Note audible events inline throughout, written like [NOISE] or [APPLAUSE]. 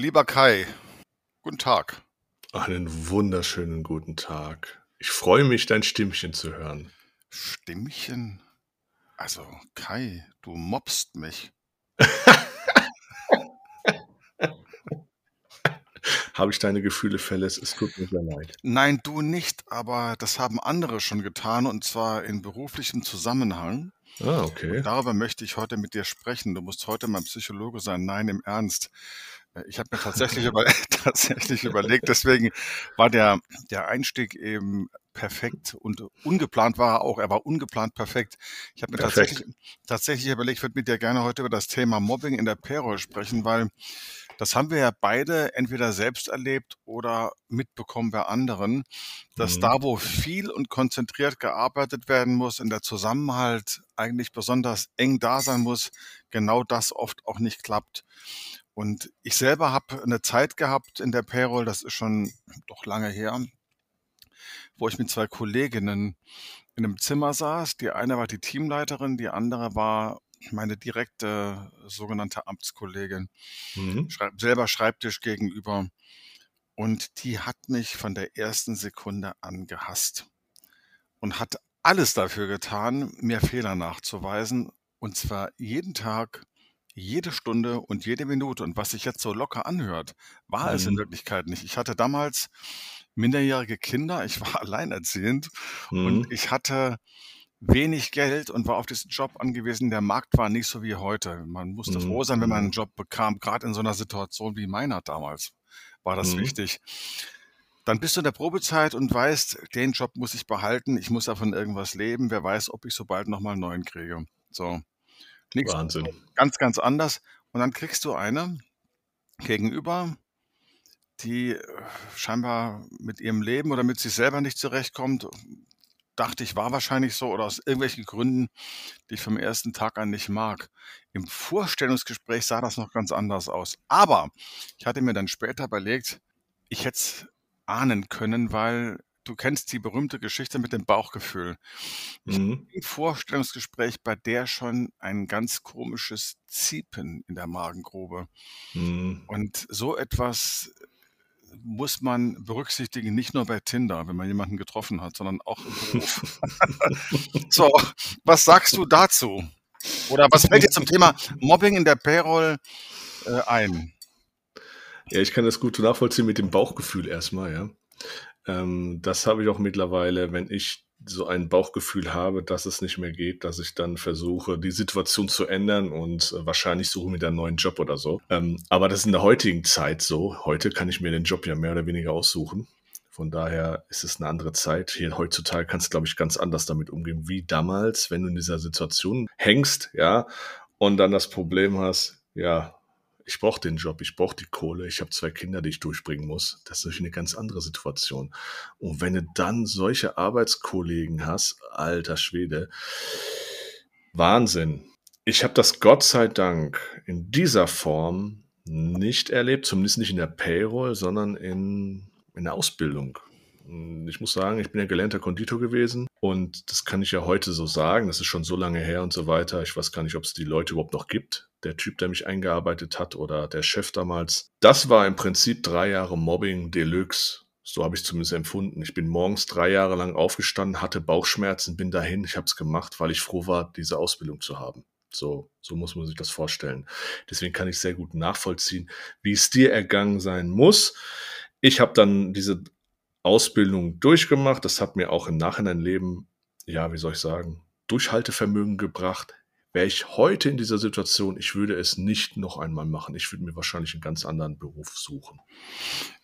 Lieber Kai, guten Tag. Einen wunderschönen guten Tag. Ich freue mich, dein Stimmchen zu hören. Stimmchen? Also, Kai, du mobst mich. [LAUGHS] Habe ich deine Gefühle verletzt? Es tut mir sehr leid. Nein, du nicht, aber das haben andere schon getan und zwar in beruflichem Zusammenhang. Ah, Und okay. darüber möchte ich heute mit dir sprechen. Du musst heute mein Psychologe sein. Nein, im Ernst. Äh, Ich habe mir tatsächlich, über, [LAUGHS] tatsächlich überlegt, deswegen war der, der Einstieg eben perfekt und ungeplant war er auch. Er war ungeplant perfekt. Ich habe mir Perfekt. tatsächlich, tatsächlich überlegt, ich würde mit dir gerne heute über das Thema Mobbing in der Payroll sprechen, weil das haben wir ja beide entweder selbst erlebt oder mitbekommen bei anderen, dass Mhm. da, wo viel und konzentriert gearbeitet werden muss, in der Zusammenhalt eigentlich besonders eng da sein muss, genau das oft auch nicht klappt. Und ich selber habe eine Zeit gehabt in der Payroll, das ist schon doch lange her, wo ich mit zwei Kolleginnen in einem Zimmer saß. Die eine war die Teamleiterin, die andere war meine direkte sogenannte Amtskollegin, Mhm. schreib, selber Schreibtisch gegenüber. Und die hat mich von der ersten Sekunde an gehasst und hat alles dafür getan, mir Fehler nachzuweisen. Und zwar jeden Tag, jede Stunde und jede Minute. Und was sich jetzt so locker anhört, war es in Mhm. Wirklichkeit nicht. Ich hatte damals minderjährige Kinder, ich war [LAUGHS] alleinerziehend und Mhm. ich hatte wenig Geld und war auf diesen Job angewiesen. Der Markt war nicht so wie heute. Man musste froh Mhm. sein, wenn man einen Mhm. Job bekam. Gerade in so einer Situation wie meiner damals war das Mhm. wichtig. Dann bist du in der Probezeit und weißt, den Job muss ich behalten. Ich muss davon irgendwas leben. Wer weiß, ob ich so bald nochmal einen neuen kriege. So. Nächste Wahnsinn. ganz, ganz anders. Und dann kriegst du eine gegenüber, die äh, scheinbar mit ihrem Leben oder mit sich selber nicht zurechtkommt. Dachte ich, war wahrscheinlich so oder aus irgendwelchen Gründen, die ich vom ersten Tag an nicht mag. Im Vorstellungsgespräch sah das noch ganz anders aus. Aber ich hatte mir dann später überlegt, ich hätte es ahnen können, weil du kennst die berühmte Geschichte mit dem Bauchgefühl. Ich Mhm. im Vorstellungsgespräch bei der schon ein ganz komisches Ziepen in der Magengrube. Mhm. Und so etwas muss man berücksichtigen, nicht nur bei Tinder, wenn man jemanden getroffen hat, sondern auch im Beruf. [LAUGHS] So, was sagst du dazu? Oder was fällt dir zum Thema Mobbing in der Payroll äh, ein? Ja, ich kann das gut nachvollziehen mit dem Bauchgefühl erstmal, ja. Ähm, das habe ich auch mittlerweile, wenn ich so ein Bauchgefühl habe, dass es nicht mehr geht, dass ich dann versuche, die Situation zu ändern und äh, wahrscheinlich suche mir dann einen neuen Job oder so. Ähm, aber das ist in der heutigen Zeit so. Heute kann ich mir den Job ja mehr oder weniger aussuchen. Von daher ist es eine andere Zeit. Hier heutzutage kannst du, glaube ich, ganz anders damit umgehen, wie damals, wenn du in dieser Situation hängst, ja, und dann das Problem hast, ja, ich brauche den Job, ich brauche die Kohle, ich habe zwei Kinder, die ich durchbringen muss. Das ist natürlich eine ganz andere Situation. Und wenn du dann solche Arbeitskollegen hast, alter Schwede, Wahnsinn. Ich habe das Gott sei Dank in dieser Form nicht erlebt, zumindest nicht in der Payroll, sondern in, in der Ausbildung. Ich muss sagen, ich bin ja gelernter Konditor gewesen und das kann ich ja heute so sagen. Das ist schon so lange her und so weiter. Ich weiß gar nicht, ob es die Leute überhaupt noch gibt. Der Typ, der mich eingearbeitet hat oder der Chef damals. Das war im Prinzip drei Jahre Mobbing Deluxe. So habe ich es zumindest empfunden. Ich bin morgens drei Jahre lang aufgestanden, hatte Bauchschmerzen, bin dahin. Ich habe es gemacht, weil ich froh war, diese Ausbildung zu haben. So, so muss man sich das vorstellen. Deswegen kann ich sehr gut nachvollziehen, wie es dir ergangen sein muss. Ich habe dann diese Ausbildung durchgemacht. Das hat mir auch im Nachhinein Leben, ja, wie soll ich sagen, Durchhaltevermögen gebracht. Wäre ich heute in dieser Situation, ich würde es nicht noch einmal machen. Ich würde mir wahrscheinlich einen ganz anderen Beruf suchen.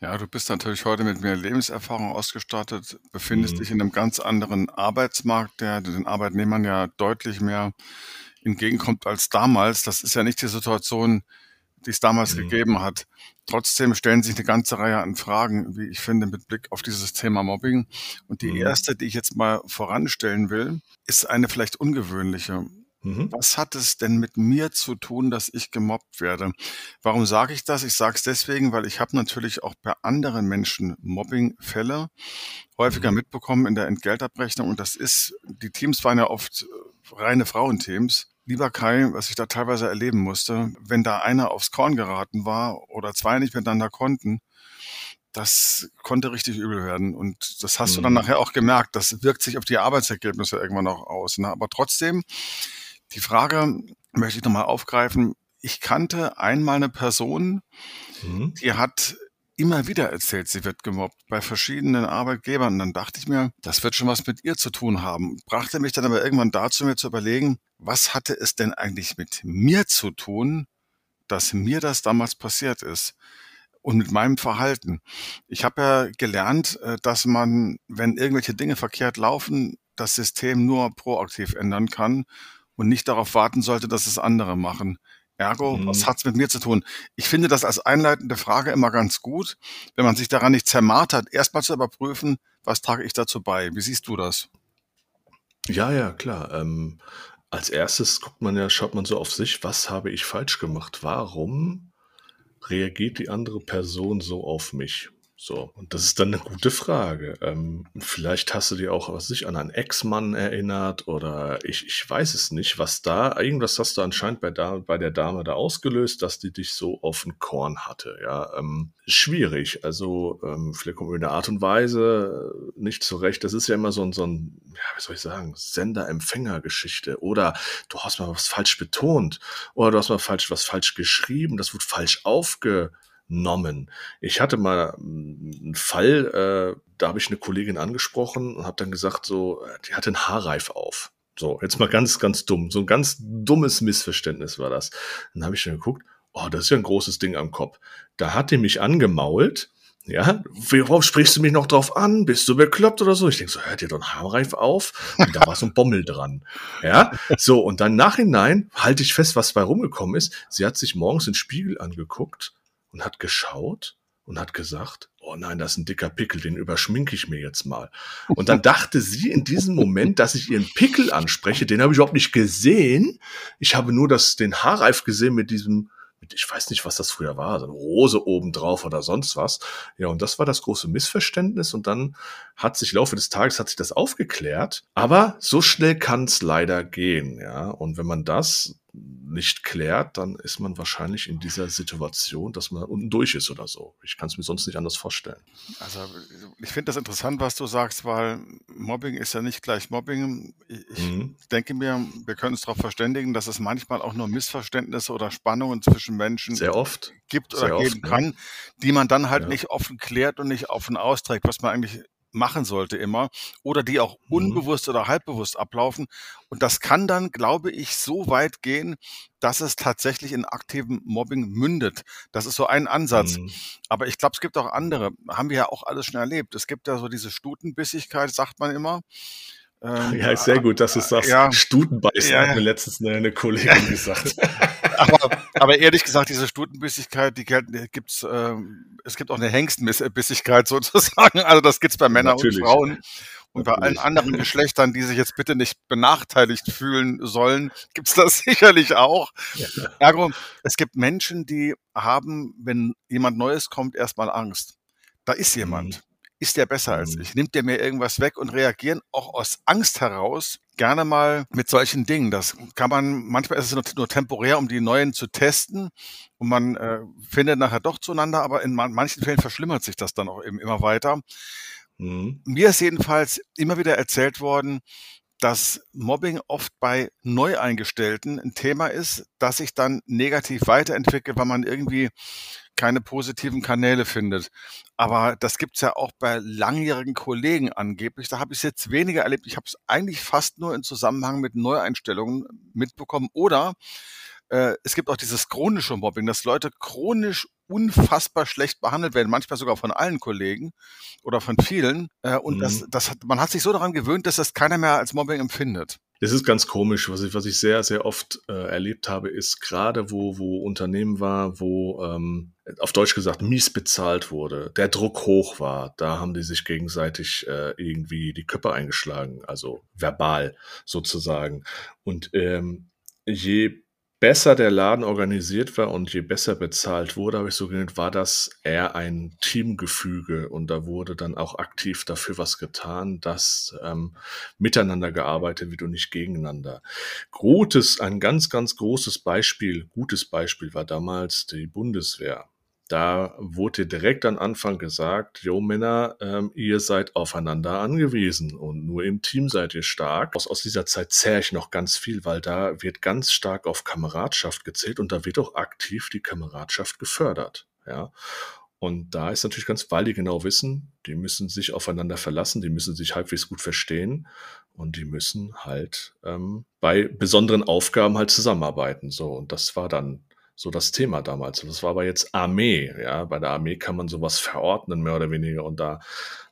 Ja, du bist natürlich heute mit mehr Lebenserfahrung ausgestattet, befindest Mhm. dich in einem ganz anderen Arbeitsmarkt, der den Arbeitnehmern ja deutlich mehr entgegenkommt als damals. Das ist ja nicht die Situation, die es damals Mhm. gegeben hat. Trotzdem stellen sich eine ganze Reihe an Fragen, wie ich finde, mit Blick auf dieses Thema Mobbing. Und die Mhm. erste, die ich jetzt mal voranstellen will, ist eine vielleicht ungewöhnliche. Mhm. Was hat es denn mit mir zu tun, dass ich gemobbt werde? Warum sage ich das? Ich sage es deswegen, weil ich habe natürlich auch bei anderen Menschen Mobbingfälle häufiger mitbekommen in der Entgeltabrechnung. Und das ist, die Teams waren ja oft reine Frauenteams. lieber Kai, was ich da teilweise erleben musste, wenn da einer aufs Korn geraten war oder zwei nicht miteinander konnten, das konnte richtig übel werden. Und das hast mhm. du dann mhm. nachher auch gemerkt. Das wirkt sich auf die Arbeitsergebnisse irgendwann auch aus. Ne? Aber trotzdem, die Frage möchte ich nochmal aufgreifen. Ich kannte einmal eine Person, mhm. die hat immer wieder erzählt, sie wird gemobbt bei verschiedenen Arbeitgebern. Und dann dachte ich mir, das wird schon was mit ihr zu tun haben. Brachte mich dann aber irgendwann dazu, mir zu überlegen, was hatte es denn eigentlich mit mir zu tun, dass mir das damals passiert ist? und mit meinem Verhalten. Ich habe ja gelernt, äh, dass man, wenn irgendwelche Dinge verkehrt laufen, das System nur proaktiv ändern kann und nicht darauf warten sollte, dass es andere machen. Ergo, mhm. was hat's mit mir zu tun? Ich finde das als einleitende Frage immer ganz gut, wenn man sich daran nicht zermartert, erstmal zu überprüfen, was trage ich dazu bei? Wie siehst du das? Ja, ja, klar. Ähm, als erstes guckt man ja, schaut man so auf sich, was habe ich falsch gemacht? Warum reagiert die andere Person so auf mich? So, und das ist dann eine gute Frage. Ähm, vielleicht hast du dir auch, was sich an einen Ex-Mann erinnert oder ich, ich weiß es nicht, was da, irgendwas hast du anscheinend bei, da, bei der Dame da ausgelöst, dass die dich so auf den Korn hatte. Ja, ähm, schwierig. Also, ähm, vielleicht kommt in der Art und Weise nicht zurecht. Das ist ja immer so ein, so ein, ja, wie soll ich sagen, Sender-Empfänger-Geschichte. Oder du hast mal was falsch betont oder du hast mal falsch, was falsch geschrieben, das wird falsch aufge genommen. Ich hatte mal hm, einen Fall, äh, da habe ich eine Kollegin angesprochen und habe dann gesagt, so, die hatte einen Haarreif auf. So, jetzt mal ganz, ganz dumm. So ein ganz dummes Missverständnis war das. Dann habe ich dann geguckt, oh, das ist ja ein großes Ding am Kopf. Da hat die mich angemault. Ja, worauf sprichst du mich noch drauf an? Bist du bekloppt oder so? Ich denke so, hört ihr doch einen Haarreif auf? Und da war so ein Bommel dran. Ja, so, und dann nachhinein halte ich fest, was bei rumgekommen ist. Sie hat sich morgens in den Spiegel angeguckt und hat geschaut und hat gesagt, oh nein, das ist ein dicker Pickel, den überschminke ich mir jetzt mal. Und dann dachte sie in diesem Moment, dass ich ihren Pickel anspreche, den habe ich überhaupt nicht gesehen. Ich habe nur das, den Haarreif gesehen mit diesem ich weiß nicht, was das früher war, so eine Rose obendrauf oder sonst was. Ja, und das war das große Missverständnis und dann hat sich im Laufe des Tages hat sich das aufgeklärt. Aber so schnell kann es leider gehen, ja. Und wenn man das nicht klärt, dann ist man wahrscheinlich in dieser Situation, dass man unten durch ist oder so. Ich kann es mir sonst nicht anders vorstellen. Also ich finde das interessant, was du sagst, weil Mobbing ist ja nicht gleich Mobbing. Ich mhm. denke mir, wir können uns darauf verständigen, dass es manchmal auch nur Missverständnisse oder Spannungen zwischen Menschen Sehr oft. gibt oder Sehr geben oft, kann, ja. die man dann halt ja. nicht offen klärt und nicht offen austrägt, was man eigentlich machen sollte immer oder die auch mhm. unbewusst oder halbbewusst ablaufen. Und das kann dann, glaube ich, so weit gehen, dass es tatsächlich in aktivem Mobbing mündet. Das ist so ein Ansatz. Mhm. Aber ich glaube, es gibt auch andere. Haben wir ja auch alles schon erlebt. Es gibt ja so diese Stutenbissigkeit, sagt man immer. Ähm, ja, ist sehr gut, dass du sagst. Ja, Stutenbeißen ja, hat mir letztens eine, eine Kollegin [LAUGHS] gesagt. aber, aber, ehrlich gesagt, diese Stutenbissigkeit, die, die gibt's, äh, es gibt auch eine Hengstbissigkeit [LAUGHS] sozusagen. Also das gibt's bei Männern Natürlich. und Frauen. Und bei allen anderen Geschlechtern, die sich jetzt bitte nicht benachteiligt fühlen sollen, gibt's das [LAUGHS] sicherlich auch. Ja. Ergo, es gibt Menschen, die haben, wenn jemand Neues kommt, erstmal Angst. Da ist jemand. Mhm ist der besser als mhm. ich? Nimmt der mir irgendwas weg und reagieren auch aus Angst heraus gerne mal mit solchen Dingen. Das kann man, manchmal ist es nur, nur temporär, um die neuen zu testen und man äh, findet nachher doch zueinander, aber in man, manchen Fällen verschlimmert sich das dann auch eben immer weiter. Mhm. Mir ist jedenfalls immer wieder erzählt worden, dass Mobbing oft bei Neueingestellten ein Thema ist, das sich dann negativ weiterentwickelt, weil man irgendwie keine positiven Kanäle findet. Aber das gibt's ja auch bei langjährigen Kollegen angeblich. Da habe ich es jetzt weniger erlebt. Ich habe es eigentlich fast nur in Zusammenhang mit Neueinstellungen mitbekommen. Oder äh, es gibt auch dieses chronische Mobbing, dass Leute chronisch unfassbar schlecht behandelt werden, manchmal sogar von allen Kollegen oder von vielen. Äh, und mhm. das, das hat, man hat sich so daran gewöhnt, dass das keiner mehr als Mobbing empfindet. Das ist ganz komisch. Was ich, was ich sehr, sehr oft äh, erlebt habe, ist gerade, wo, wo Unternehmen war, wo ähm, auf Deutsch gesagt mies bezahlt wurde, der Druck hoch war, da haben die sich gegenseitig äh, irgendwie die Köpfe eingeschlagen, also verbal sozusagen. Und ähm, je besser der Laden organisiert war und je besser bezahlt wurde, habe ich so genannt, war das eher ein Teamgefüge und da wurde dann auch aktiv dafür was getan, dass ähm, miteinander gearbeitet wird und nicht gegeneinander. Gutes, ein ganz, ganz großes Beispiel, gutes Beispiel war damals die Bundeswehr. Da wurde direkt am Anfang gesagt, jo Männer, ähm, ihr seid aufeinander angewiesen und nur im Team seid ihr stark. Aus, aus dieser Zeit zähre ich noch ganz viel, weil da wird ganz stark auf Kameradschaft gezählt und da wird auch aktiv die Kameradschaft gefördert. Ja. Und da ist natürlich ganz, weil die genau wissen, die müssen sich aufeinander verlassen, die müssen sich halbwegs gut verstehen und die müssen halt ähm, bei besonderen Aufgaben halt zusammenarbeiten. So, und das war dann so das Thema damals. Das war aber jetzt Armee, ja. Bei der Armee kann man sowas verordnen, mehr oder weniger. Und da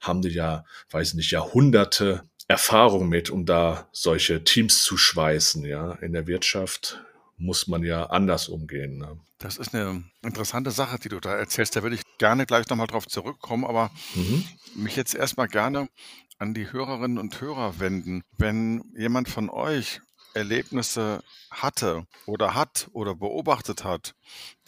haben die ja, weiß nicht, Jahrhunderte Erfahrung mit, um da solche Teams zu schweißen, ja. In der Wirtschaft muss man ja anders umgehen. Ne? Das ist eine interessante Sache, die du da erzählst. Da würde ich gerne gleich nochmal drauf zurückkommen, aber mhm. mich jetzt erstmal gerne an die Hörerinnen und Hörer wenden. Wenn jemand von euch Erlebnisse hatte oder hat oder beobachtet hat,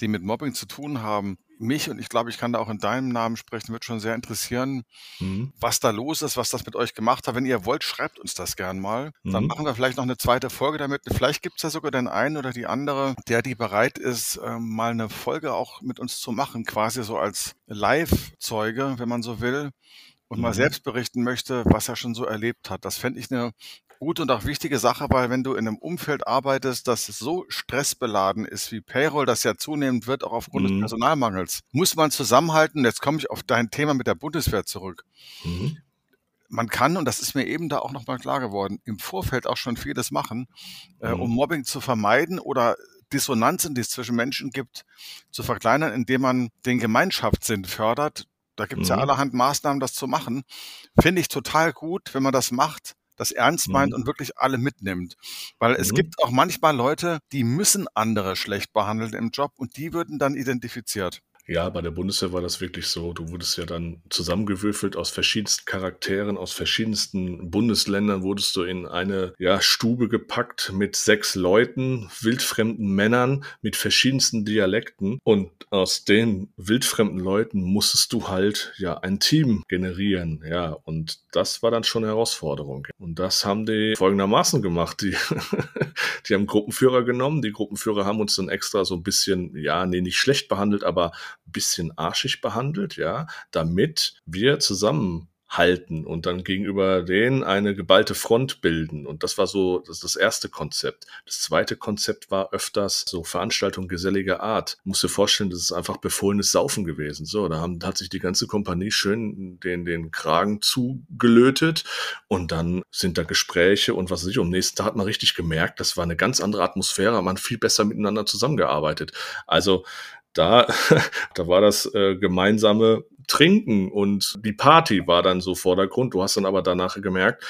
die mit Mobbing zu tun haben, mich und ich glaube, ich kann da auch in deinem Namen sprechen, wird schon sehr interessieren, mhm. was da los ist, was das mit euch gemacht hat. Wenn ihr wollt, schreibt uns das gern mal. Mhm. Dann machen wir vielleicht noch eine zweite Folge damit. Vielleicht gibt es ja sogar den einen oder die andere, der die bereit ist, ähm, mal eine Folge auch mit uns zu machen, quasi so als Live-Zeuge, wenn man so will und mal mhm. selbst berichten möchte, was er schon so erlebt hat. Das fände ich eine gute und auch wichtige Sache, weil wenn du in einem Umfeld arbeitest, das so stressbeladen ist wie Payroll, das ja zunehmend wird, auch aufgrund mhm. des Personalmangels, muss man zusammenhalten. Jetzt komme ich auf dein Thema mit der Bundeswehr zurück. Mhm. Man kann, und das ist mir eben da auch nochmal klar geworden, im Vorfeld auch schon vieles machen, äh, um mhm. Mobbing zu vermeiden oder Dissonanzen, die es zwischen Menschen gibt, zu verkleinern, indem man den Gemeinschaftssinn fördert. Da gibt es ja mhm. allerhand Maßnahmen, das zu machen. Finde ich total gut, wenn man das macht das ernst meint mhm. und wirklich alle mitnimmt. Weil mhm. es gibt auch manchmal Leute, die müssen andere schlecht behandeln im Job und die würden dann identifiziert. Ja, bei der Bundeswehr war das wirklich so. Du wurdest ja dann zusammengewürfelt aus verschiedensten Charakteren, aus verschiedensten Bundesländern wurdest du in eine ja, Stube gepackt mit sechs Leuten, wildfremden Männern mit verschiedensten Dialekten. Und aus den wildfremden Leuten musstest du halt ja ein Team generieren. Ja, und das war dann schon eine Herausforderung. Und das haben die folgendermaßen gemacht. Die, [LAUGHS] die haben Gruppenführer genommen. Die Gruppenführer haben uns dann extra so ein bisschen, ja, nee, nicht schlecht behandelt, aber bisschen arschig behandelt, ja, damit wir zusammen halten und dann gegenüber denen eine geballte Front bilden. Und das war so das, das erste Konzept. Das zweite Konzept war öfters so Veranstaltungen geselliger Art. Musst dir vorstellen, das ist einfach befohlenes Saufen gewesen. So, da haben, hat sich die ganze Kompanie schön den, den Kragen zugelötet und dann sind da Gespräche und was weiß ich. Am nächsten Tag hat man richtig gemerkt, das war eine ganz andere Atmosphäre, man viel besser miteinander zusammengearbeitet. Also da, [LAUGHS] da war das äh, gemeinsame Trinken und die Party war dann so Vordergrund. Du hast dann aber danach gemerkt,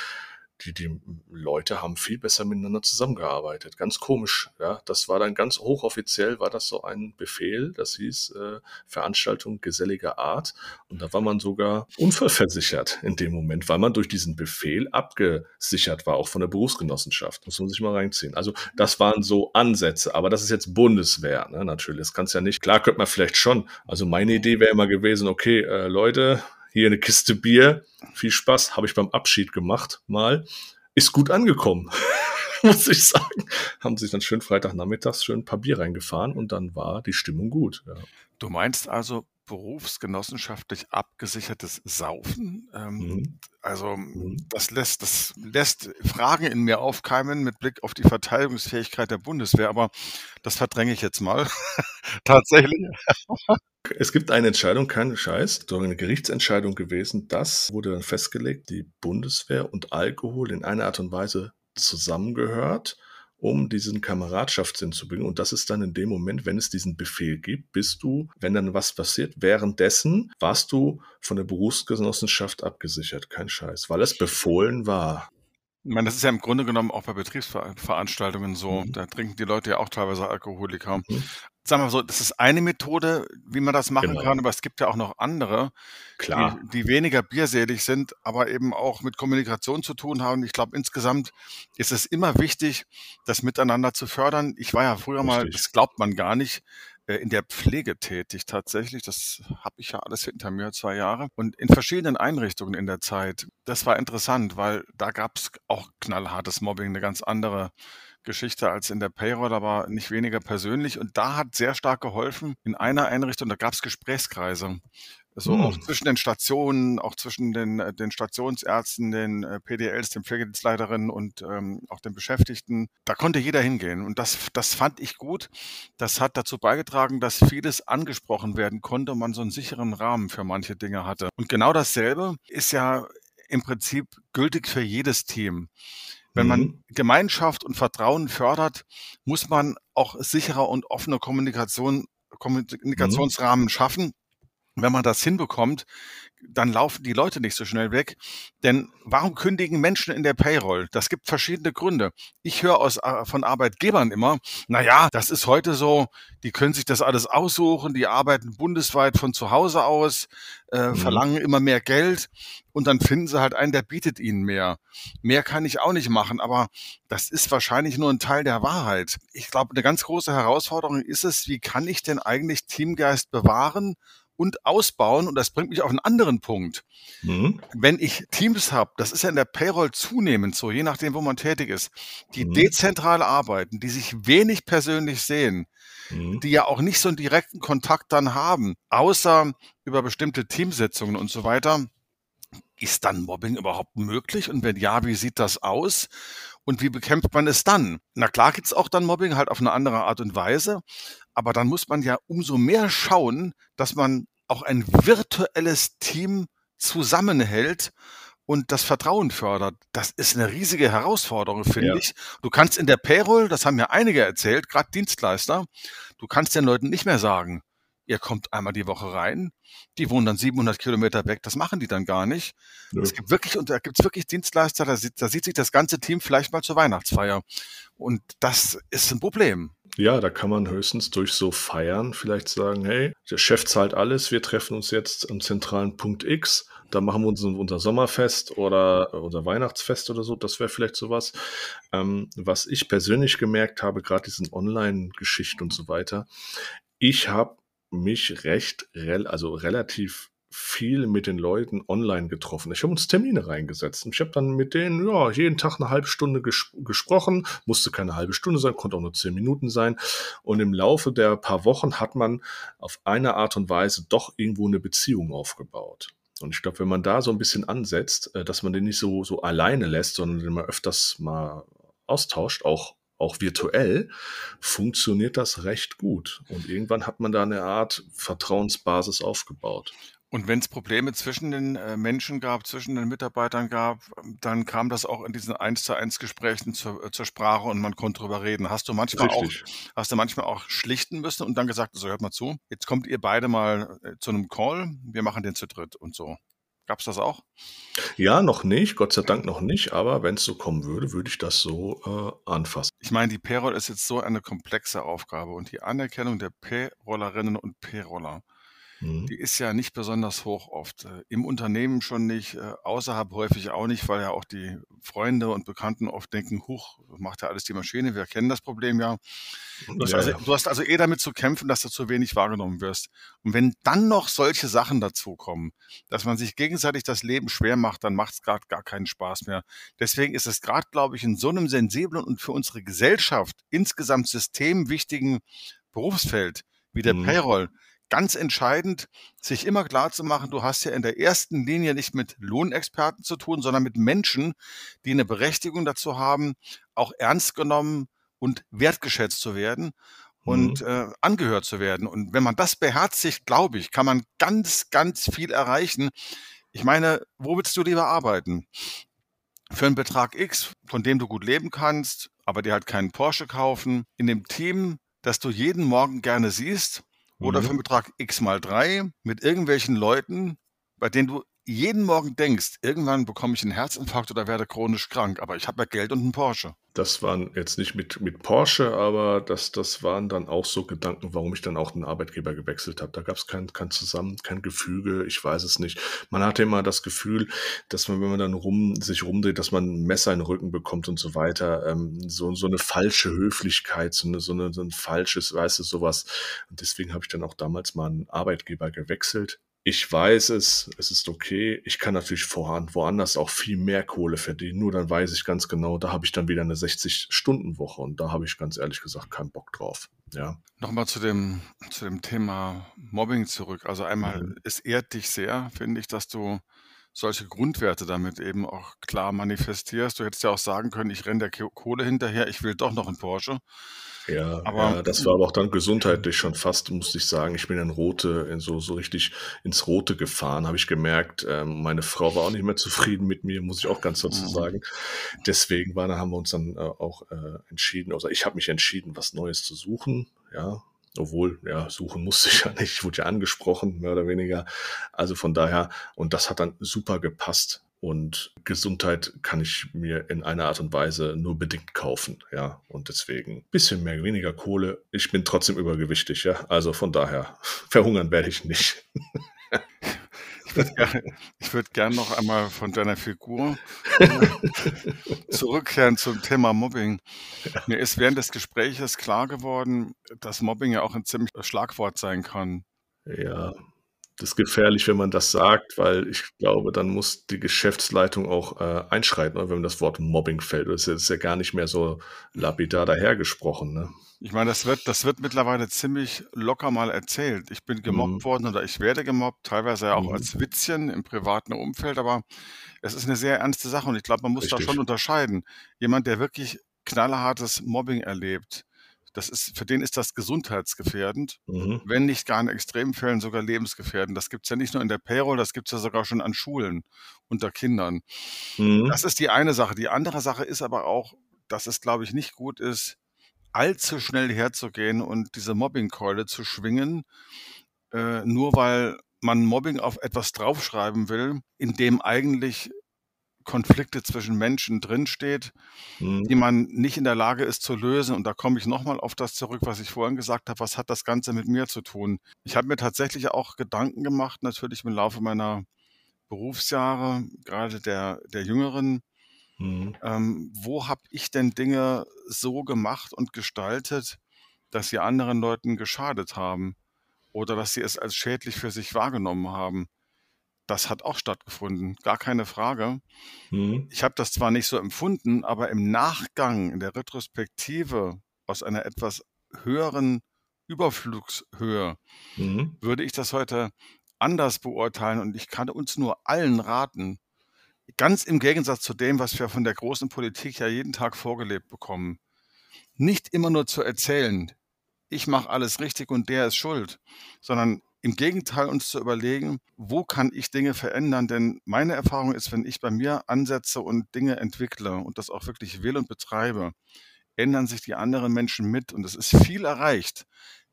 die, die Leute haben viel besser miteinander zusammengearbeitet. Ganz komisch, ja. Das war dann ganz hochoffiziell, war das so ein Befehl, das hieß äh, Veranstaltung geselliger Art. Und da war man sogar unfallversichert in dem Moment, weil man durch diesen Befehl abgesichert war, auch von der Berufsgenossenschaft. Muss man sich mal reinziehen. Also das waren so Ansätze, aber das ist jetzt Bundeswehr, ne, natürlich. Das kannst ja nicht. Klar könnte man vielleicht schon. Also meine Idee wäre immer gewesen, okay, äh, Leute, hier eine Kiste Bier, viel Spaß, habe ich beim Abschied gemacht mal. Ist gut angekommen, [LAUGHS] muss ich sagen. Haben sich dann schön Freitagnachmittags schön ein paar Bier reingefahren und dann war die Stimmung gut. Ja. Du meinst also berufsgenossenschaftlich abgesichertes Saufen? Ähm, mhm. Also mhm. das lässt, das lässt Fragen in mir aufkeimen mit Blick auf die Verteidigungsfähigkeit der Bundeswehr, aber das verdränge ich jetzt mal. [LAUGHS] Tatsächlich. Es gibt eine Entscheidung, kein Scheiß, so eine Gerichtsentscheidung gewesen. Das wurde dann festgelegt, die Bundeswehr und Alkohol in einer Art und Weise zusammengehört, um diesen Kameradschaftssinn zu bringen. Und das ist dann in dem Moment, wenn es diesen Befehl gibt, bist du, wenn dann was passiert, währenddessen warst du von der Berufsgenossenschaft abgesichert. Kein Scheiß, weil es befohlen war. Ich meine, das ist ja im Grunde genommen auch bei Betriebsveranstaltungen so. Mhm. Da trinken die Leute ja auch teilweise Alkoholiker. Mhm. Sagen wir so, das ist eine Methode, wie man das machen Genau. kann, aber es gibt ja auch noch andere, die, Klar, die weniger bierselig sind, aber eben auch mit Kommunikation zu tun haben. Ich glaube, insgesamt ist es immer wichtig, das miteinander zu fördern. Ich war ja früher mal, richtig. das glaubt man gar nicht, äh, in der Pflege tätig tatsächlich. Das habe ich ja alles hinter mir, zwei Jahre. Und in verschiedenen Einrichtungen in der Zeit. Das war interessant, weil da gab es auch knallhartes Mobbing, eine ganz andere Geschichte als in der Payroll, aber nicht weniger persönlich. Und da hat sehr stark geholfen. In einer Einrichtung, da gab es Gesprächskreise. So auch Hm. zwischen den Stationen, auch zwischen den, äh, den Stationsärzten, den äh, PDLs, den Pflegedienstleiterinnen und ähm, auch den Beschäftigten. Da konnte jeder hingehen. Und das, das fand ich gut. Das hat dazu beigetragen, dass vieles angesprochen werden konnte und man so einen sicheren Rahmen für manche Dinge hatte. Und genau dasselbe ist ja im Prinzip gültig für jedes Team. Wenn man Mhm. Gemeinschaft und Vertrauen fördert, muss man auch sichere und offene Kommunikation, Mhm. Kommunikationsrahmen schaffen. Wenn man das hinbekommt, dann laufen die Leute nicht so schnell weg. Denn warum kündigen Menschen in der Payroll? Das gibt verschiedene Gründe. Ich höre aus, äh, von Arbeitgebern immer, na ja, das ist heute so, die können sich das alles aussuchen, die arbeiten bundesweit von zu Hause aus, äh, Mhm. verlangen immer mehr Geld und dann finden sie halt einen, der bietet ihnen mehr. Mehr kann ich auch nicht machen, aber das ist wahrscheinlich nur ein Teil der Wahrheit. Ich glaube, eine ganz große Herausforderung ist es, wie kann ich denn eigentlich Teamgeist bewahren und ausbauen? Und das bringt mich auf einen anderen Punkt. Mhm. Wenn ich Teams habe, das ist ja in der Payroll zunehmend so, je nachdem, wo man tätig ist, die Mhm. dezentral arbeiten, die sich wenig persönlich sehen, Mhm. die ja auch nicht so einen direkten Kontakt dann haben, außer über bestimmte Teamsitzungen und so weiter. Ist dann Mobbing überhaupt möglich? Und wenn ja, wie sieht das aus? Und wie bekämpft man es dann? Na klar gibt's auch dann Mobbing, halt auf eine andere Art und Weise. Aber dann muss man ja umso mehr schauen, dass man auch ein virtuelles Team zusammenhält und das Vertrauen fördert. Das ist eine riesige Herausforderung, finde Ja. ich. Du kannst in der Payroll, das haben ja einige erzählt, gerade Dienstleister, du kannst den Leuten nicht mehr sagen, ihr kommt einmal die Woche rein. Die wohnen dann 700 Kilometer weg. Das machen die dann gar nicht. Nö. Es gibt wirklich, und da gibt es wirklich Dienstleister, da sieht, da sieht sich das ganze Team vielleicht mal zur Weihnachtsfeier. Und das ist ein Problem. Ja, da kann man höchstens durch so Feiern vielleicht sagen, hey, der Chef zahlt alles, wir treffen uns jetzt am zentralen Punkt X, da machen wir uns unser Sommerfest oder unser Weihnachtsfest oder so, das wäre vielleicht sowas. Ähm, was ich persönlich gemerkt habe, gerade diesen Online-Geschichten und so weiter, ich habe mich recht, also relativ viel mit den Leuten online getroffen. Ich habe uns Termine reingesetzt und ich habe dann mit denen ja jeden Tag eine halbe Stunde ges gesprochen. Musste keine halbe Stunde sein, konnte auch nur zehn Minuten sein. Und im Laufe der paar Wochen hat man auf eine Art und Weise doch irgendwo eine Beziehung aufgebaut. Und ich glaube, wenn man da so ein bisschen ansetzt, äh, dass man den nicht so, so alleine lässt, sondern den mal öfters mal austauscht, auch auch virtuell, funktioniert das recht gut. Und irgendwann hat man da eine Art Vertrauensbasis aufgebaut. Und wenn es Probleme zwischen den äh, Menschen gab, zwischen den Mitarbeitern gab, dann kam das auch in diesen eins zu eins Gesprächen zur, äh, zur Sprache und man konnte drüber reden. Hast du manchmal auch, Richtig. hast du manchmal auch schlichten müssen und dann gesagt, so hört mal zu, jetzt kommt ihr beide mal äh, zu einem Call, wir machen den zu dritt und so. Gab's das auch? Ja, noch nicht, Gott sei Dank noch nicht, aber wenn es so kommen würde, würde ich das so äh, anfassen. Ich meine, die Payroll ist jetzt so eine komplexe Aufgabe und die Anerkennung der Payrollerinnen und Payroller, Mhm. die ist ja nicht besonders hoch oft. Äh, Im Unternehmen schon nicht, äh, außerhalb häufig auch nicht, weil ja auch die Freunde und Bekannten oft denken, huch, macht ja alles die Maschine, wir kennen das Problem ja. Du hast, Ja, also, ja. du hast also eh damit zu kämpfen, dass du zu wenig wahrgenommen wirst. Und wenn dann noch solche Sachen dazukommen, dass man sich gegenseitig das Leben schwer macht, dann macht es gerade gar keinen Spaß mehr. Deswegen ist es gerade, glaube ich, in so einem sensiblen und für unsere Gesellschaft insgesamt systemwichtigen Berufsfeld wie der Mhm. Payroll ganz entscheidend, sich immer klar zu machen, du hast ja in der ersten Linie nicht mit Lohnexperten zu tun, sondern mit Menschen, die eine Berechtigung dazu haben, auch ernst genommen und wertgeschätzt zu werden und Mhm. äh, angehört zu werden. Und wenn man das beherzigt, glaube ich, kann man ganz, ganz viel erreichen. Ich meine, wo willst du lieber arbeiten? Für einen Betrag X, von dem du gut leben kannst, aber dir halt keinen Porsche kaufen, in dem Team, das du jeden Morgen gerne siehst, oder für einen Mhm. Betrag X mal drei mit irgendwelchen Leuten, bei denen du jeden Morgen denkst, irgendwann bekomme ich einen Herzinfarkt oder werde chronisch krank, aber ich habe ja Geld und einen Porsche. Das waren jetzt nicht mit, mit Porsche, aber das, das waren dann auch so Gedanken, warum ich dann auch den Arbeitgeber gewechselt habe. Da gab es kein, kein Zusammen, kein Gefüge, ich weiß es nicht. Man hatte immer das Gefühl, dass man, wenn man dann rum, sich rumdreht, dass man ein Messer in den Rücken bekommt und so weiter. Ähm, so, so eine falsche Höflichkeit, so, eine, so, eine, so ein falsches, weißt du, sowas. Und deswegen habe ich dann auch damals mal einen Arbeitgeber gewechselt ich weiß es, es ist okay. Ich kann natürlich voran, woanders auch viel mehr Kohle verdienen. Nur dann weiß ich ganz genau, da habe ich dann wieder eine 60-Stunden-Woche und da habe ich ganz ehrlich gesagt keinen Bock drauf. Ja. Nochmal zu dem, zu dem Thema Mobbing zurück. Also einmal, mhm. es ehrt dich sehr, finde ich, dass du solche Grundwerte damit eben auch klar manifestierst. Du hättest ja auch sagen können, ich renne der Kohle hinterher, ich will doch noch einen Porsche. Ja, aber ja, das war aber auch dann gesundheitlich schon fast, musste ich sagen. Ich bin in Rote, in so, so richtig ins Rote gefahren, habe ich gemerkt. Ähm, meine Frau war auch nicht mehr zufrieden mit mir, muss ich auch ganz dazu mhm. sagen. Deswegen war, da haben wir uns dann äh, auch äh, entschieden, also ich habe mich entschieden, was Neues zu suchen. Ja, obwohl, ja, suchen musste ich ja nicht, ich wurde ja angesprochen, mehr oder weniger. Also von daher, und das hat dann super gepasst. Und Gesundheit kann ich mir in einer Art und Weise nur bedingt kaufen, ja. Und deswegen bisschen mehr, weniger Kohle. Ich bin trotzdem übergewichtig, ja. Also von daher, [LAUGHS] verhungern werde ich nicht. [LAUGHS] Ich würde gerne würd gern noch einmal von deiner Figur zurückkehren zum Thema Mobbing. Mir ist während des Gespräches klar geworden, dass Mobbing ja auch ein ziemlich Schlagwort sein kann. Ja, das ist gefährlich, wenn man das sagt, weil ich glaube, dann muss die Geschäftsleitung auch äh, einschreiten, wenn das Wort Mobbing fällt. Das ist ja gar nicht mehr so lapidar dahergesprochen. Ne? Ich meine, das wird, das wird mittlerweile ziemlich locker mal erzählt. Ich bin gemobbt mhm. worden oder ich werde gemobbt, teilweise ja auch mhm. als Witzchen im privaten Umfeld, aber es ist eine sehr ernste Sache und ich glaube, man muss Richtig. da schon unterscheiden. Jemand, der wirklich knallhartes Mobbing erlebt, das ist, für den ist das gesundheitsgefährdend, mhm. wenn nicht gar in Extremfällen sogar lebensgefährdend. Das gibt es ja nicht nur in der Payroll, das gibt es ja sogar schon an Schulen unter Kindern. Mhm. Das ist die eine Sache. Die andere Sache ist aber auch, dass es, glaube ich, nicht gut ist, allzu schnell herzugehen und diese Mobbingkeule zu schwingen, äh, nur weil man Mobbing auf etwas draufschreiben will, in dem eigentlich Konflikte zwischen Menschen drinsteht, mhm. die man nicht in der Lage ist zu lösen. Und da komme ich nochmal auf das zurück, was ich vorhin gesagt habe. Was hat das Ganze mit mir zu tun? Ich habe mir tatsächlich auch Gedanken gemacht, natürlich im Laufe meiner Berufsjahre, gerade der, der Jüngeren. Mhm. Ähm, wo habe ich denn Dinge so gemacht und gestaltet, dass sie anderen Leuten geschadet haben oder dass sie es als schädlich für sich wahrgenommen haben? Das hat auch stattgefunden, gar keine Frage. Mhm. Ich habe das zwar nicht so empfunden, aber im Nachgang, in der Retrospektive aus einer etwas höheren Überflugshöhe mhm. würde ich das heute anders beurteilen und ich kann uns nur allen raten, ganz im Gegensatz zu dem, was wir von der großen Politik ja jeden Tag vorgelebt bekommen, nicht immer nur zu erzählen, ich mache alles richtig und der ist schuld, sondern im Gegenteil uns zu überlegen, wo kann ich Dinge verändern? Denn meine Erfahrung ist, wenn ich bei mir ansetze und Dinge entwickle und das auch wirklich will und betreibe, ändern sich die anderen Menschen mit und es ist viel erreicht,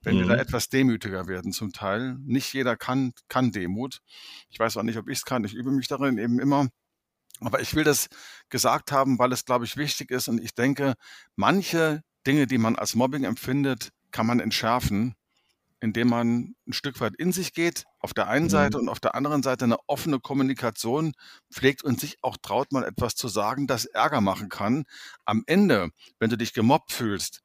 wenn mhm. wir da mhm. etwas demütiger werden zum Teil. Nicht jeder kann, kann Demut. Ich weiß auch nicht, ob ich es kann. Ich übe mich darin eben immer. Aber ich will das gesagt haben, weil es, glaube ich, wichtig ist. Und ich denke, manche Dinge, die man als Mobbing empfindet, kann man entschärfen indem man ein Stück weit in sich geht, auf der einen mhm. Seite und auf der anderen Seite eine offene Kommunikation pflegt und sich auch traut, mal etwas zu sagen, das Ärger machen kann. Am Ende, wenn du dich gemobbt fühlst,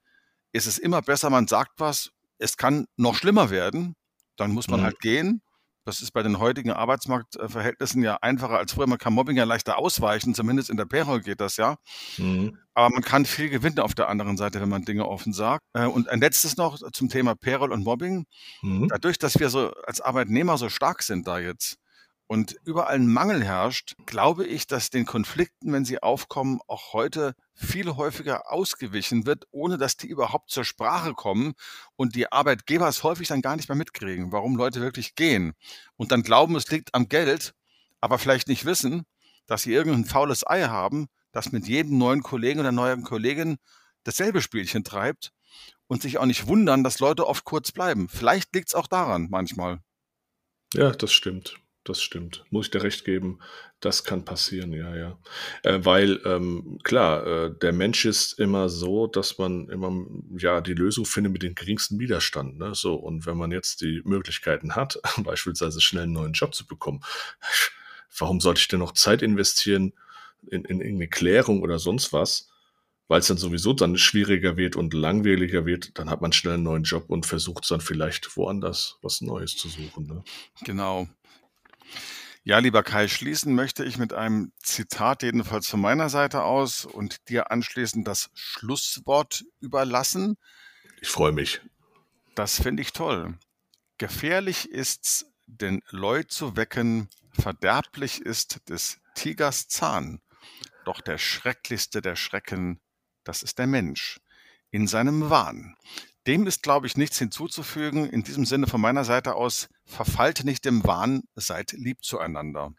ist es immer besser, man sagt was, es kann noch schlimmer werden, dann muss man mhm. halt gehen das ist bei den heutigen Arbeitsmarktverhältnissen ja einfacher als früher. Man kann Mobbing ja leichter ausweichen, zumindest in der Payroll geht das ja. Mhm. Aber man kann viel gewinnen auf der anderen Seite, wenn man Dinge offen sagt. Äh, und ein letztes noch zum Thema Payroll und Mobbing. Mhm. Dadurch, dass wir so als Arbeitnehmer so stark sind da jetzt, und überall ein Mangel herrscht, glaube ich, dass den Konflikten, wenn sie aufkommen, auch heute viel häufiger ausgewichen wird, ohne dass die überhaupt zur Sprache kommen und die Arbeitgeber es häufig dann gar nicht mehr mitkriegen, warum Leute wirklich gehen und dann glauben, es liegt am Geld, aber vielleicht nicht wissen, dass sie irgendein faules Ei haben, das mit jedem neuen Kollegen oder neuen Kollegin dasselbe Spielchen treibt und sich auch nicht wundern, dass Leute oft kurz bleiben. Vielleicht liegt es auch daran manchmal. Ja, das stimmt. Das stimmt. Muss ich dir recht geben. Das kann passieren, ja, ja. Äh, weil, ähm, klar, äh, der Mensch ist immer so, dass man immer, ja, die Lösung findet mit dem geringsten Widerstand, ne? So. Und wenn man jetzt die Möglichkeiten hat, [LAUGHS] beispielsweise schnell einen neuen Job zu bekommen, [LAUGHS] warum sollte ich denn noch Zeit investieren in, in irgendeine Klärung oder sonst was? Weil es dann sowieso dann schwieriger wird und langweiliger wird, dann hat man schnell einen neuen Job und versucht dann vielleicht woanders was Neues zu suchen. Ne? Genau. Ja, lieber Kai, schließen möchte ich mit einem Zitat jedenfalls von meiner Seite aus und dir anschließend das Schlusswort überlassen. Ich freue mich. Das finde ich toll. Gefährlich ist's, den Leu zu wecken, verderblich ist des Tigers Zahn. Doch der schrecklichste der Schrecken, das ist der Mensch in seinem Wahn. Dem ist, glaube ich, nichts hinzuzufügen. In diesem Sinne von meiner Seite aus, verfallt nicht im Wahn, seid lieb zueinander.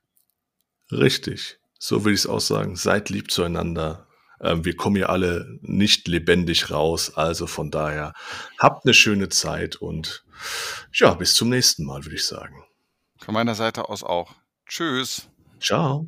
Richtig, so will ich es auch sagen. Seid lieb zueinander. Ähm, wir kommen hier alle nicht lebendig raus, also von daher habt eine schöne Zeit und ja, bis zum nächsten Mal, würde ich sagen. Von meiner Seite aus auch. Tschüss. Ciao.